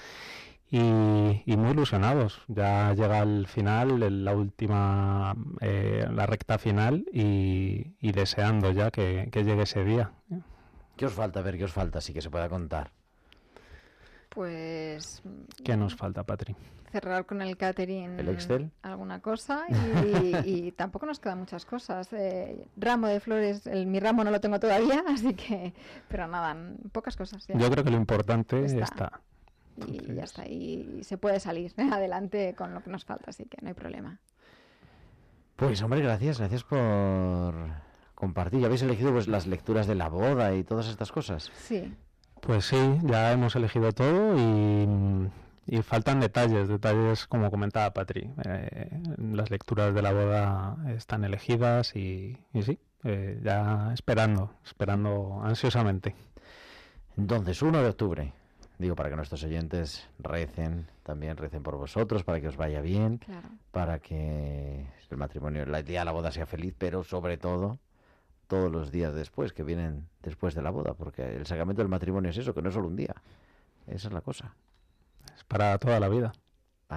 Speaker 5: Y, y muy ilusionados. Ya llega el final, el- la última, eh, la recta final y, y deseando ya que, que llegue ese día.
Speaker 2: ¿Qué os falta? A ver, ¿qué os falta? Así que se pueda contar.
Speaker 1: Pues
Speaker 5: ¿Qué nos falta, Patri?
Speaker 1: cerrar con el catering
Speaker 2: ¿El Excel?
Speaker 1: alguna cosa y, y (laughs) tampoco nos quedan muchas cosas. Eh, ramo de flores, el, mi ramo no lo tengo todavía, (laughs) así que, pero nada, pocas cosas. ya.
Speaker 5: Yo creo que lo importante
Speaker 1: Está.
Speaker 5: está.
Speaker 1: Y ya está, y se puede salir (laughs) adelante con lo que nos falta, así que no hay problema.
Speaker 2: Pues hombre, gracias, gracias por compartir. ¿Ya habéis elegido pues las lecturas de la boda y todas estas cosas?
Speaker 1: Sí,
Speaker 5: Pues sí, ya hemos elegido todo y, y faltan detalles, detalles como comentaba Patri. Eh, las lecturas de la boda están elegidas y, y sí, eh, ya esperando, esperando ansiosamente.
Speaker 2: Entonces, 1 de octubre. Digo, para que nuestros oyentes recen, también recen por vosotros, para que os vaya bien,
Speaker 1: claro.
Speaker 2: para que el matrimonio, la idea de la boda sea feliz, pero sobre todo todos los días después, que vienen después de la boda, porque el sacramento del matrimonio es eso, que no es solo un día. Esa es la cosa.
Speaker 5: Es para toda la vida.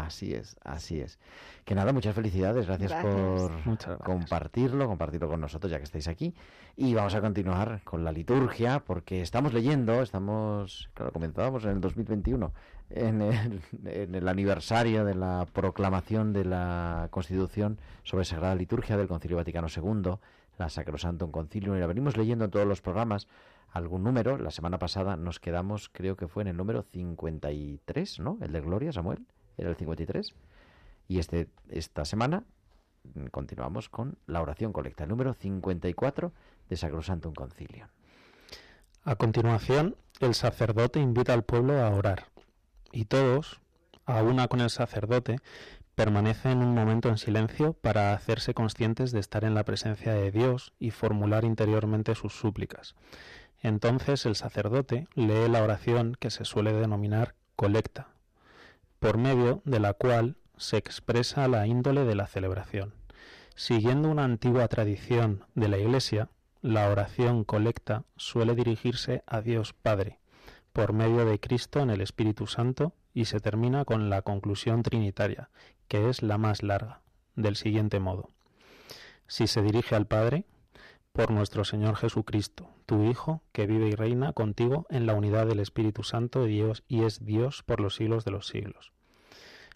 Speaker 2: Así es, así es. Que nada, muchas felicidades, gracias,
Speaker 1: Gracias.
Speaker 2: por
Speaker 5: Muchas
Speaker 2: compartirlo, compartirlo con nosotros ya que estáis aquí. Y vamos a continuar con la liturgia porque estamos leyendo, estamos, claro, comenzábamos en el 2021, en el, en el aniversario de la proclamación de la Constitución sobre Sagrada Liturgia del Concilio Vaticano II, la Sacrosantum Concilium, y la venimos leyendo en todos los programas algún número. La semana pasada nos quedamos, creo que fue en el número 53, ¿no? El de Gloria, Samuel, era el 53. Y este, esta semana mm, continuamos con la oración colecta, número 54 de Sacrosantum Concilium.
Speaker 5: A continuación, el sacerdote invita al pueblo a orar, y todos, a una con el sacerdote, permanecen un momento en silencio para hacerse conscientes de estar en la presencia de Dios y formular interiormente sus súplicas. Entonces el sacerdote lee la oración que se suele denominar colecta, por medio de la cual se expresa la índole de la celebración. Siguiendo una antigua tradición de la Iglesia, la oración colecta suele dirigirse a Dios Padre, por medio de Cristo en el Espíritu Santo, y se termina con la conclusión trinitaria, que es la más larga, del siguiente modo. Si se dirige al Padre, por nuestro Señor Jesucristo, tu Hijo, que vive y reina contigo en la unidad del Espíritu Santo de Dios y es Dios por los siglos de los siglos.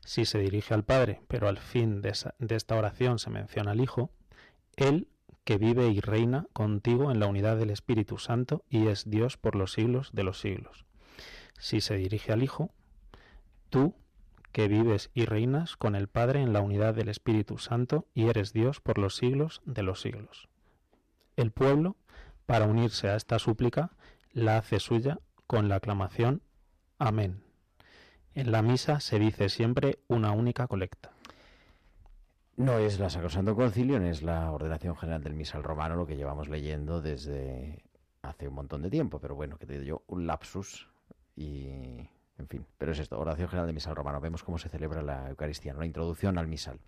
Speaker 5: Si se dirige al Padre, pero al fin de, de esta oración se menciona al Hijo, Él que vive y reina contigo en la unidad del Espíritu Santo y es Dios por los siglos de los siglos. Si se dirige al Hijo, tú que vives y reinas con el Padre en la unidad del Espíritu Santo y eres Dios por los siglos de los siglos. El pueblo, para unirse a esta súplica, la hace suya con la aclamación Amén. En la misa se dice siempre una única colecta.
Speaker 2: No es la Sacrosanto Concilium, es la ordenación general del misal romano, lo que llevamos leyendo desde hace un montón de tiempo, pero bueno, que te digo yo, un lapsus y, en fin, pero es esto, oración general del misal romano. Vemos cómo se celebra la Eucaristía, la introducción al misal.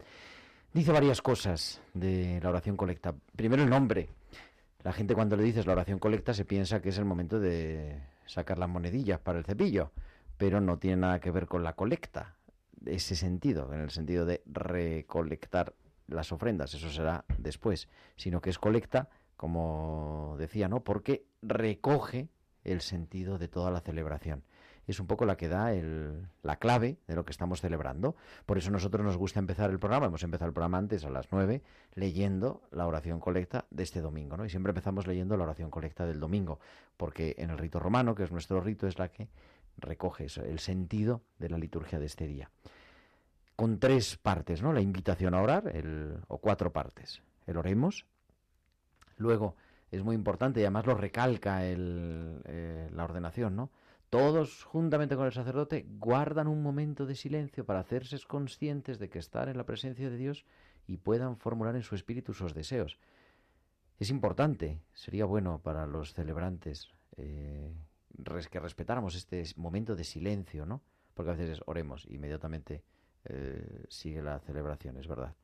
Speaker 2: Dice varias cosas de la oración colecta. Primero el nombre. La gente cuando le dices la oración colecta se piensa que es el momento de sacar las monedillas para el cepillo, pero no tiene nada que ver con la colecta ese sentido, en el sentido de recolectar las ofrendas, eso será después, sino que es colecta, como decía, ¿no? Porque recoge el sentido de toda la celebración. Es un poco la que da el, la clave de lo que estamos celebrando. Por eso nosotros nos gusta empezar el programa. Hemos empezado el programa antes a las 9 leyendo la oración colecta de este domingo, ¿no? Y siempre empezamos leyendo la oración colecta del domingo, porque en el rito romano, que es nuestro rito, es la que recoge el sentido de la liturgia de este día. Con tres partes, ¿no? La invitación a orar, el, o cuatro partes. El oremos. Luego, es muy importante, y además lo recalca el, eh, la ordenación, ¿no? Todos, juntamente con el sacerdote, guardan un momento de silencio para hacerse conscientes de que están en la presencia de Dios y puedan formular en su espíritu sus deseos. Es importante, sería bueno para los celebrantes eh, que respetáramos este momento de silencio, ¿no? Porque a veces es oremos, inmediatamente eh, sigue la celebración, es verdad.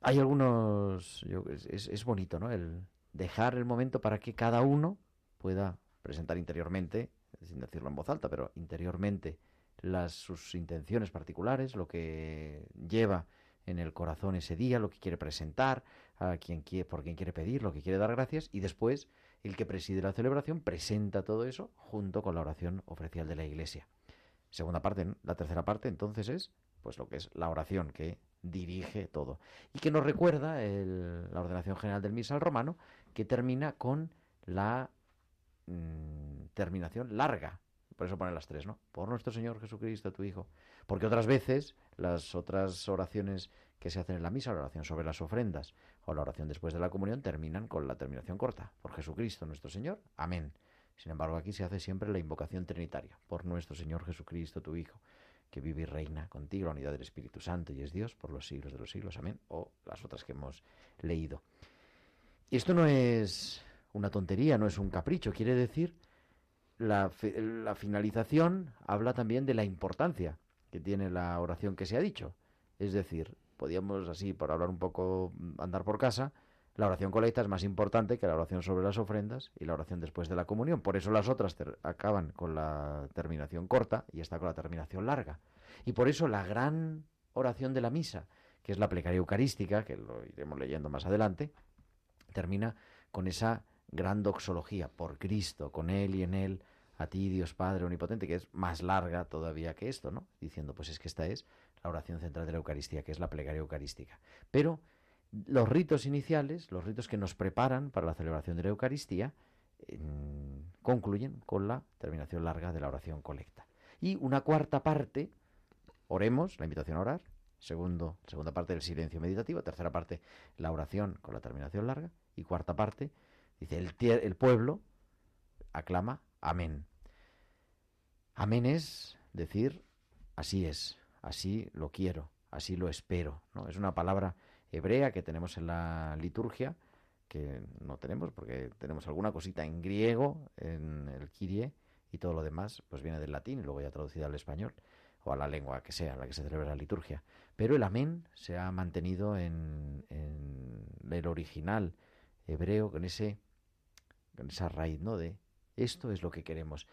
Speaker 2: Hay algunos, es- es bonito, ¿no? El dejar el momento para que cada uno pueda presentar interiormente, sin decirlo en voz alta, pero interiormente las, sus intenciones particulares, lo que lleva en el corazón ese día, lo que quiere presentar, a quien quiere, por quien quiere pedir, lo que quiere dar gracias, y después el que preside la celebración presenta todo eso junto con la oración oficial de la Iglesia. Segunda parte, la tercera parte entonces es pues lo que es la oración que dirige todo y que nos recuerda la ordenación general del misal romano que termina con la mm, terminación larga. Por eso pone las tres, ¿no? Por nuestro Señor Jesucristo, tu Hijo. Porque otras veces las otras oraciones que se hacen en la misa, la oración sobre las ofrendas o la oración después de la comunión, terminan con la terminación corta. Por Jesucristo nuestro Señor. Amén. Sin embargo, aquí se hace siempre la invocación trinitaria. Por nuestro Señor Jesucristo, tu Hijo, que vive y reina contigo, la unidad del Espíritu Santo y es Dios por los siglos de los siglos. Amén. O las otras que hemos leído. Y esto no es una tontería, no es un capricho. Quiere decir, la, la finalización habla también de la importancia que tiene la oración que se ha dicho. Es decir, podíamos así, por hablar un poco, mm, andar por casa, la oración colecta es más importante que la oración sobre las ofrendas y la oración después de la comunión. Por eso las otras acaban con la terminación corta y esta con la terminación larga. Y por eso la gran oración de la misa, que es la plegaria eucarística, que lo iremos leyendo más adelante, termina con esa gran doxología, por Cristo, con Él y en Él, a ti, Dios Padre Omnipotente, que es más larga todavía que esto, ¿no? Diciendo, pues es que esta es la oración central de la Eucaristía, que es la plegaria eucarística. Pero los ritos iniciales, los ritos que nos preparan para la celebración de la Eucaristía, en- concluyen con la terminación larga de la oración colecta. Y una cuarta parte, oremos, la invitación a orar, segundo, segunda parte del silencio meditativo, tercera parte la oración con la terminación larga, y cuarta parte, dice, el, pueblo aclama amén. Amén es decir, así es, así lo quiero, así lo espero. ¿no? Es una palabra hebrea que tenemos en la liturgia, que no tenemos porque tenemos alguna cosita en griego, en el Kyrie, y todo lo demás pues viene del latín y luego ya traducida al español o a la lengua que sea, en la que se celebra la liturgia. Pero el amén se ha mantenido en, en el original hebreo con ese con esa raíz, ¿no? De esto es lo que queremos.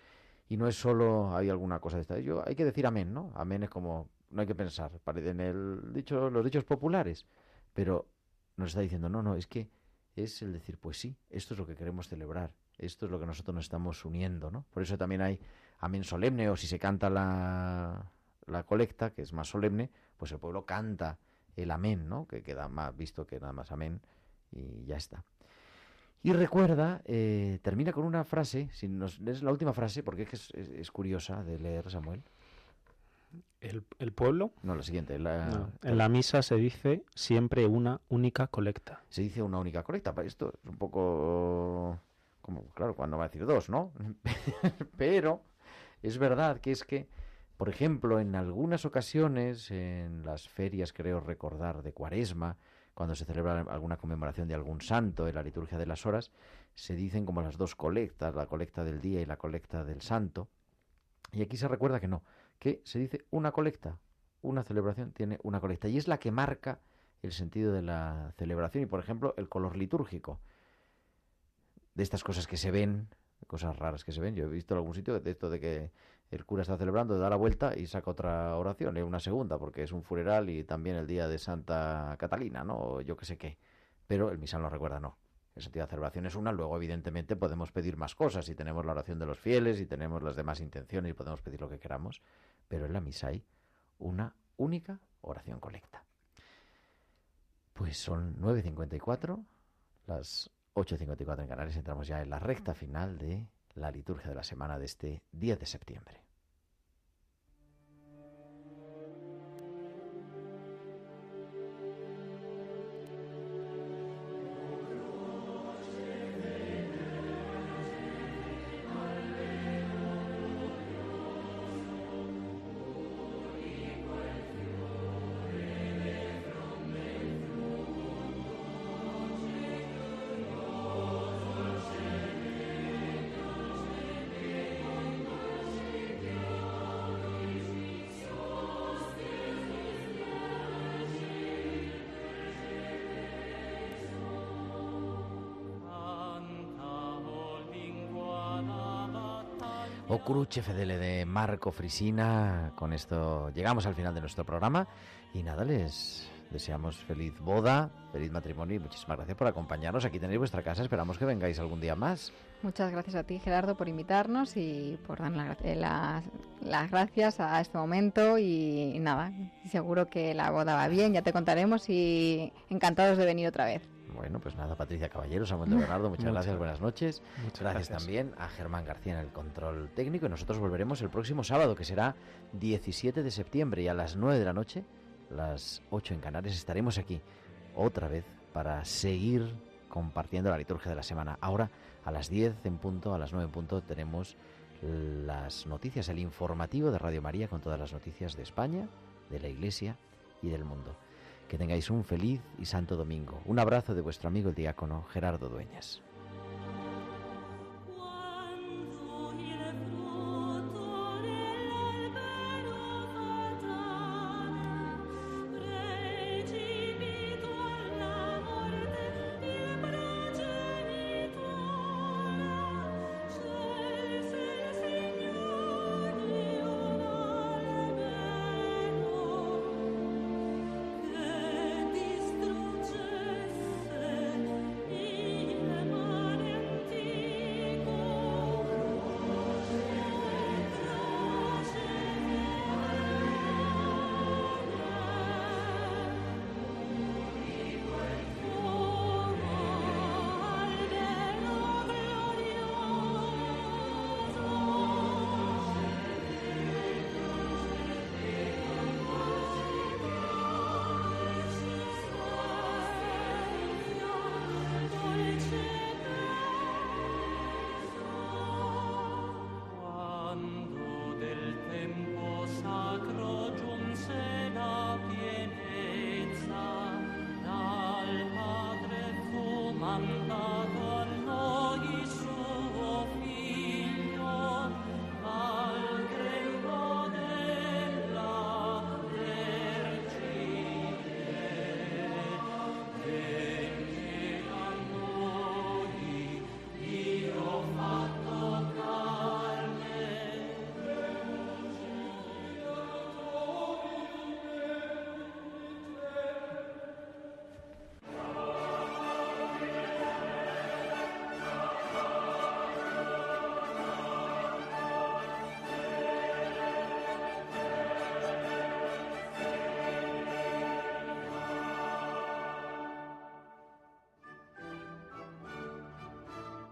Speaker 2: Y no es solo hay alguna cosa de esta. Yo, hay que decir amén, ¿no? Amén es como no hay que pensar, en el dicho, los dichos populares, pero nos está diciendo, no, no, es que es el decir, pues sí, esto es lo que queremos celebrar, esto es lo que nosotros nos estamos uniendo, ¿no? Por eso también hay amén solemne, o si se canta la, la colecta, que es más solemne, pues el pueblo canta el amén, ¿no? Que queda más visto que nada más amén, y ya está. Y recuerda, eh, termina con una frase, si nos lees la última frase, porque es, que es, es- es curiosa de leer, Samuel.
Speaker 5: El, el pueblo,
Speaker 2: No, la siguiente. La,
Speaker 5: no, en la misa se dice siempre una única colecta.
Speaker 2: Se dice una única colecta. pa- Esto es un poco como, claro, cuando va a decir dos, ¿no? (laughs) Pero es verdad que es que, por ejemplo, en algunas ocasiones, en las ferias, creo recordar, de Cuaresma, cuando se celebra alguna conmemoración de algún santo en la liturgia de las horas, se dicen como las dos colectas, la colecta del día y la colecta del santo. Y aquí se recuerda que no, que se dice una colecta, una celebración tiene una colecta, y es la que marca el sentido de la celebración y, por ejemplo, el color litúrgico. De estas cosas que se ven, cosas raras que se ven. Yo he visto en algún sitio de esto de que el cura está celebrando, da la vuelta y saca otra oración, lee una segunda, porque es un funeral y también el día de Santa Catalina, ¿no? O yo qué sé qué. Pero el misal nos recuerda, no. El sentido de celebración es una, luego evidentemente podemos pedir más cosas y tenemos la oración de los fieles y tenemos las demás intenciones y podemos pedir lo que queramos, pero en la misa hay una única oración colecta. Pues son 9.54, las 8.54 en Canarias, entramos ya en la recta final de la liturgia de la semana de este 10 de septiembre. O Cruce Fedele de Marco Frisina. Con esto llegamos al final de nuestro programa y nada, les deseamos feliz boda, feliz matrimonio y muchísimas gracias por acompañarnos. Aquí tenéis vuestra casa, esperamos que vengáis algún día más.
Speaker 1: Muchas gracias a ti, Gerardo, por invitarnos y por dar la- eh, las gracias a este momento. Y nada, seguro que la boda va bien, ya te contaremos y encantados de venir otra vez.
Speaker 2: Bueno, pues nada, Patricia Caballero, Samuel de Bernardo, muchas (laughs)
Speaker 5: Muchas
Speaker 2: gracias, buenas noches.
Speaker 5: Muchas
Speaker 2: Gracias, también a Germán García en el control técnico y nosotros volveremos el próximo sábado, que será 17 de septiembre y a las 9 de la noche, las 8 en Canarias, estaremos aquí otra vez para seguir compartiendo la liturgia de la semana. Ahora, a las 10 en punto, a las 9 en punto, tenemos las noticias, el informativo de Radio María con todas las noticias de España, de la Iglesia y del mundo. Que tengáis un feliz y santo domingo. Un abrazo de vuestro amigo el diácono Gerardo Dueñas.